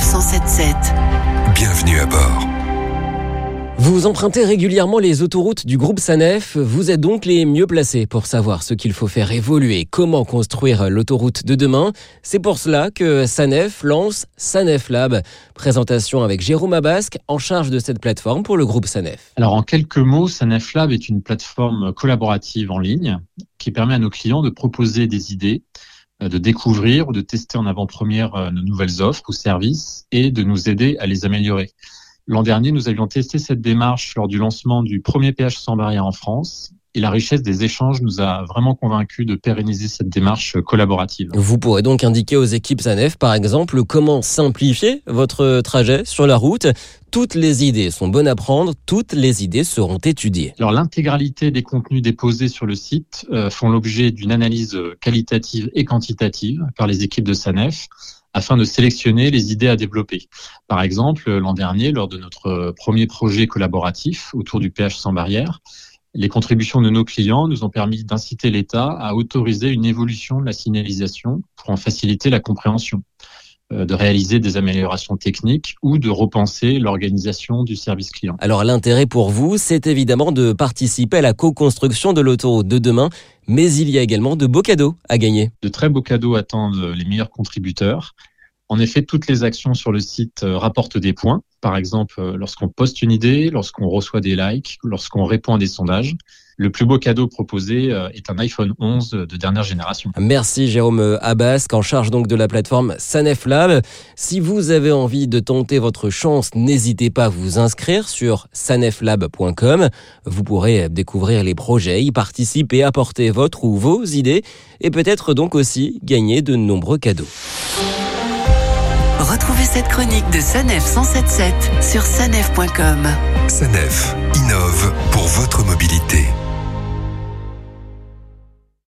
Sanef 177. Bienvenue à bord. Vous empruntez régulièrement les autoroutes du groupe Sanef, vous êtes donc les mieux placés pour savoir ce qu'il faut faire évoluer, comment construire l'autoroute de demain. C'est pour cela que Sanef lance Sanef Lab. Présentation avec Jérôme Abasque, en charge de cette plateforme pour le groupe Sanef. Alors en quelques mots, Sanef Lab est une plateforme collaborative en ligne qui permet à nos clients de proposer des idées, de découvrir ou de tester en avant-première euh, nos nouvelles offres ou services et de nous aider à les améliorer. L'an dernier, nous avions testé cette démarche lors du lancement du premier PH sans barrière en France. Et la richesse des échanges nous a vraiment convaincus de pérenniser cette démarche collaborative. Vous pourrez donc indiquer aux équipes SANEF, par exemple, comment simplifier votre trajet sur la route. Toutes les idées sont bonnes à prendre, toutes les idées seront étudiées. Alors l'intégralité des contenus déposés sur le site euh, font l'objet d'une analyse qualitative et quantitative par les équipes de SANEF afin de sélectionner les idées à développer. Par exemple, l'an dernier, lors de notre premier projet collaboratif autour du pH sans barrière, les contributions de nos clients nous ont permis d'inciter l'État à autoriser une évolution de la signalisation pour en faciliter la compréhension. Euh, de réaliser des améliorations techniques ou de repenser l'organisation du service client. Alors l'intérêt pour vous, c'est évidemment de participer à la co-construction de l'autoroute de demain, mais il y a également de beaux cadeaux à gagner. De très beaux cadeaux attendent les meilleurs contributeurs. En effet, toutes les actions sur le site euh, rapportent des points. Par exemple, euh, lorsqu'on poste une idée, lorsqu'on reçoit des likes, lorsqu'on répond à des sondages. Le plus beau cadeau proposé euh, est un iPhone 11 de dernière génération. Merci Jérôme Abbas, en charge donc de la plateforme Sanef Lab. Si vous avez envie de tenter votre chance, n'hésitez pas à vous inscrire sur saneflab.com. Vous pourrez découvrir les projets, y participer, apporter votre ou vos idées et peut-être donc aussi gagner de nombreux cadeaux. Retrouvez cette chronique de Sanef 177 sur sanef.com. Sanef innove pour votre.